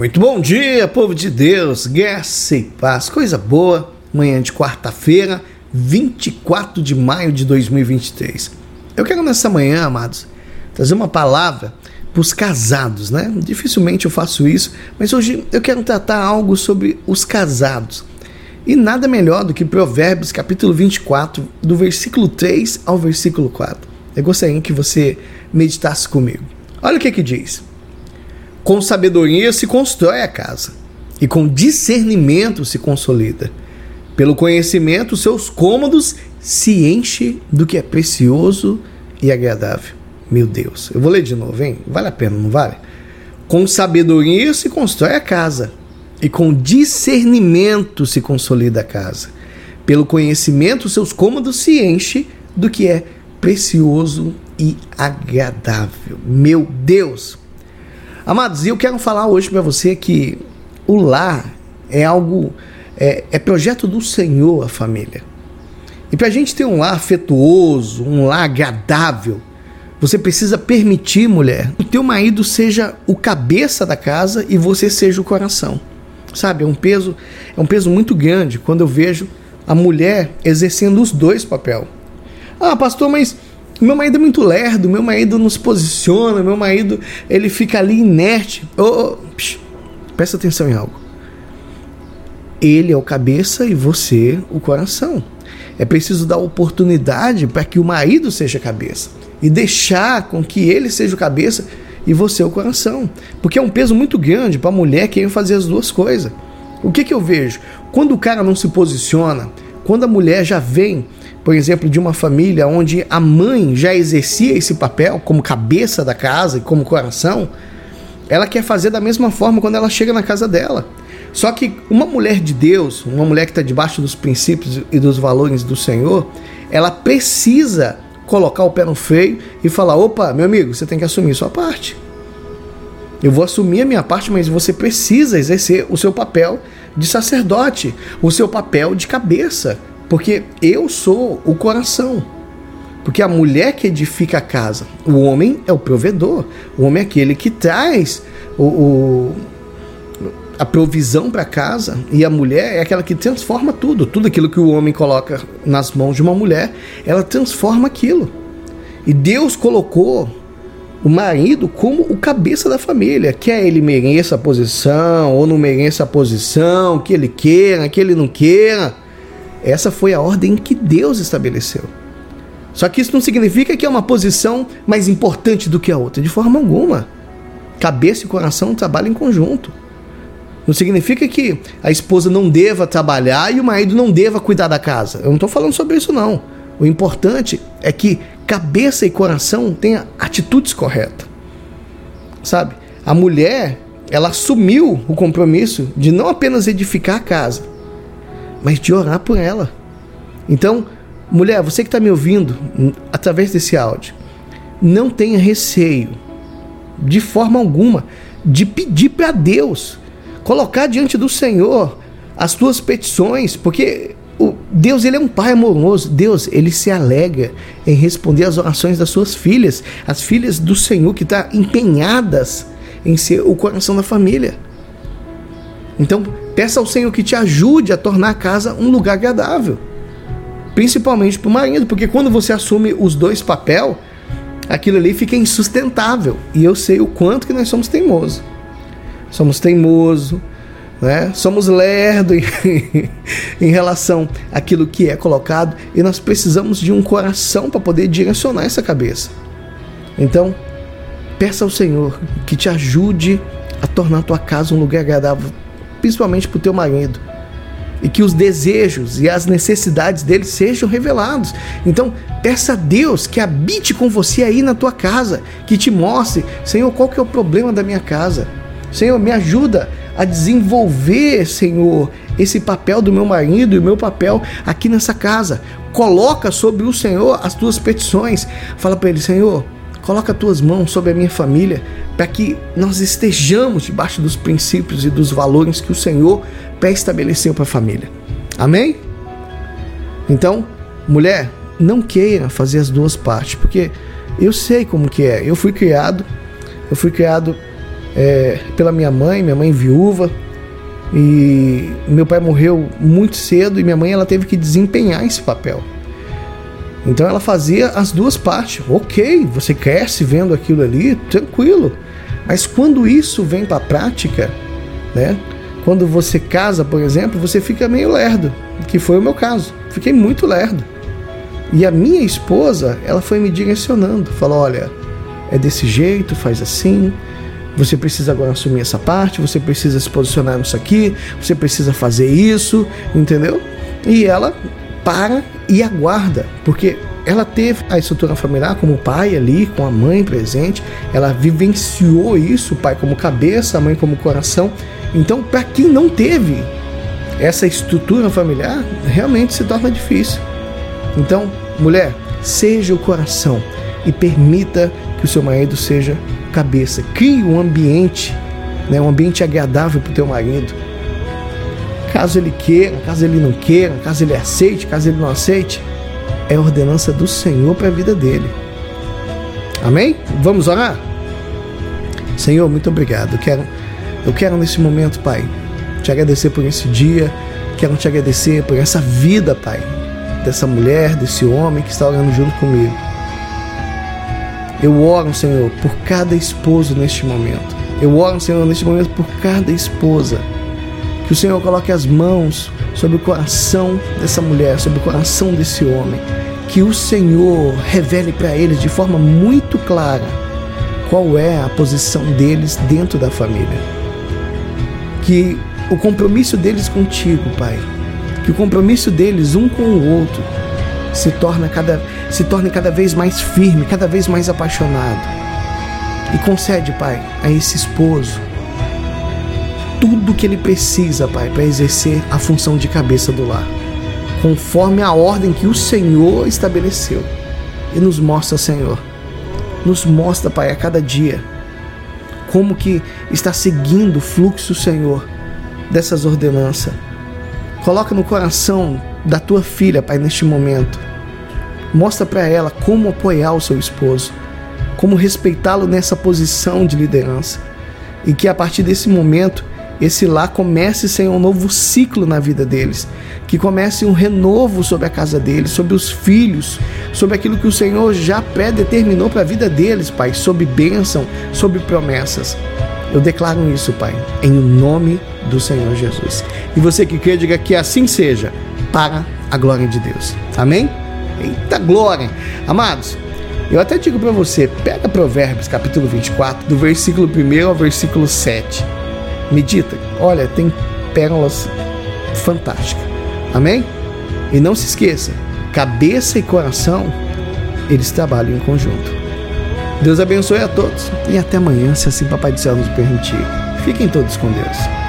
Muito bom dia, povo de Deus, guerra e paz, coisa boa. Manhã de quarta-feira, 24 de maio de 2023. Eu quero nessa manhã, amados, trazer uma palavra para os casados, né? Dificilmente eu faço isso, mas hoje eu quero tratar algo sobre os casados. E nada melhor do que Provérbios capítulo 24, do versículo 3 ao versículo 4. Eu gostaria que você meditasse comigo. Olha o que que diz. Com sabedoria se constrói a casa, e com discernimento se consolida. Pelo conhecimento, seus cômodos se enche do que é precioso e agradável. Meu Deus, eu vou ler de novo, hein? Vale a pena, não vale? Com sabedoria se constrói a casa, e com discernimento se consolida a casa. Pelo conhecimento, seus cômodos se enche do que é precioso e agradável. Meu Deus, Amados, eu quero falar hoje para você que o lar é algo, é, é projeto do Senhor a família. E para a gente ter um lar afetuoso, um lar agradável, você precisa permitir, mulher, que o teu marido seja o cabeça da casa e você seja o coração. Sabe, é um peso, é um peso muito grande quando eu vejo a mulher exercendo os dois papel. Ah, pastor, mas meu marido é muito lerdo, meu marido não se posiciona, meu marido ele fica ali inerte. Oh, oh, psh, presta atenção em algo. Ele é o cabeça e você o coração. É preciso dar oportunidade para que o marido seja cabeça e deixar com que ele seja o cabeça e você o coração. Porque é um peso muito grande para a mulher querer fazer as duas coisas. O que, que eu vejo? Quando o cara não se posiciona, quando a mulher já vem por exemplo, de uma família onde a mãe já exercia esse papel como cabeça da casa e como coração, ela quer fazer da mesma forma quando ela chega na casa dela. Só que uma mulher de Deus, uma mulher que está debaixo dos princípios e dos valores do Senhor, ela precisa colocar o pé no freio e falar: opa, meu amigo, você tem que assumir sua parte. Eu vou assumir a minha parte, mas você precisa exercer o seu papel de sacerdote, o seu papel de cabeça. Porque eu sou o coração. Porque a mulher que edifica a casa, o homem é o provedor, o homem é aquele que traz o, o a provisão para casa e a mulher é aquela que transforma tudo. Tudo aquilo que o homem coloca nas mãos de uma mulher, ela transforma aquilo. E Deus colocou o marido como o cabeça da família. Quer ele mereça a posição ou não mereça a posição, que ele queira, que ele não queira. Essa foi a ordem que Deus estabeleceu. Só que isso não significa que é uma posição mais importante do que a outra, de forma alguma. Cabeça e coração trabalham em conjunto. Não significa que a esposa não deva trabalhar e o marido não deva cuidar da casa. Eu não estou falando sobre isso, não. O importante é que cabeça e coração tenham atitudes corretas. Sabe? A mulher, ela assumiu o compromisso de não apenas edificar a casa, mas de orar por ela. Então, mulher, você que está me ouvindo através desse áudio, não tenha receio, de forma alguma, de pedir para Deus, colocar diante do Senhor as tuas petições, porque Deus ele é um pai amoroso. Deus ele se alegra em responder às orações das suas filhas, as filhas do Senhor que estão tá empenhadas em ser o coração da família. Então, peça ao Senhor que te ajude a tornar a casa um lugar agradável. Principalmente para o marido, porque quando você assume os dois papel, aquilo ali fica insustentável. E eu sei o quanto que nós somos teimosos. Somos teimosos, né? somos lerdos em, em relação àquilo que é colocado e nós precisamos de um coração para poder direcionar essa cabeça. Então, peça ao Senhor que te ajude a tornar a tua casa um lugar agradável principalmente para o teu marido. E que os desejos e as necessidades dele sejam revelados. Então, peça a Deus que habite com você aí na tua casa, que te mostre, Senhor, qual que é o problema da minha casa. Senhor, me ajuda a desenvolver, Senhor, esse papel do meu marido e o meu papel aqui nessa casa. Coloca sobre o Senhor as tuas petições. Fala para ele, Senhor, Coloca as tuas mãos sobre a minha família para que nós estejamos debaixo dos princípios e dos valores que o Senhor pré-estabeleceu para a família. Amém? Então, mulher, não queira fazer as duas partes, porque eu sei como que é. Eu fui criado, eu fui criado é, pela minha mãe, minha mãe viúva, e meu pai morreu muito cedo e minha mãe ela teve que desempenhar esse papel. Então ela fazia as duas partes. Ok, você cresce vendo aquilo ali, tranquilo. Mas quando isso vem para a prática, né? Quando você casa, por exemplo, você fica meio lerdo, que foi o meu caso. Fiquei muito lerdo. E a minha esposa, ela foi me direcionando, falou: "Olha, é desse jeito, faz assim, você precisa agora assumir essa parte, você precisa se posicionar nisso aqui, você precisa fazer isso, entendeu? E ela para e aguarda, porque ela teve a estrutura familiar como pai ali, com a mãe presente, ela vivenciou isso, o pai como cabeça, a mãe como coração. Então, para quem não teve essa estrutura familiar, realmente se torna difícil. Então, mulher, seja o coração e permita que o seu marido seja cabeça. Crie um ambiente, né, um ambiente agradável para o teu marido. Caso ele queira, caso ele não queira, caso ele aceite, caso ele não aceite, é ordenança do Senhor para a vida dele. Amém? Vamos orar? Senhor, muito obrigado. Eu quero, eu quero nesse momento, Pai, te agradecer por esse dia. Quero te agradecer por essa vida, Pai, dessa mulher, desse homem que está orando junto comigo. Eu oro, Senhor, por cada esposo neste momento. Eu oro, Senhor, neste momento por cada esposa. Que o Senhor coloque as mãos sobre o coração dessa mulher, sobre o coração desse homem. Que o Senhor revele para eles de forma muito clara qual é a posição deles dentro da família. Que o compromisso deles contigo, Pai, que o compromisso deles um com o outro se torna cada se torne cada vez mais firme, cada vez mais apaixonado. E concede, Pai, a esse esposo tudo que ele precisa, Pai, para exercer a função de cabeça do lar, conforme a ordem que o Senhor estabeleceu. E nos mostra, Senhor, nos mostra, Pai, a cada dia como que está seguindo o fluxo, Senhor, dessas ordenanças. Coloca no coração da tua filha, Pai, neste momento, Mostra para ela como apoiar o seu esposo, como respeitá-lo nessa posição de liderança. E que a partir desse momento, esse lá comece ser um novo ciclo na vida deles. Que comece um renovo sobre a casa deles, sobre os filhos, sobre aquilo que o Senhor já predeterminou para a vida deles, Pai, sobre bênção, sobre promessas. Eu declaro isso, Pai, em nome do Senhor Jesus. E você que quer, diga que assim seja, para a glória de Deus. Amém? Eita glória! Amados, eu até digo para você, pega Provérbios capítulo 24, do versículo 1 ao versículo 7. Medita. Olha, tem pérolas fantásticas. Amém? E não se esqueça, cabeça e coração, eles trabalham em conjunto. Deus abençoe a todos e até amanhã, se assim Papai do Céu nos permitir. Fiquem todos com Deus.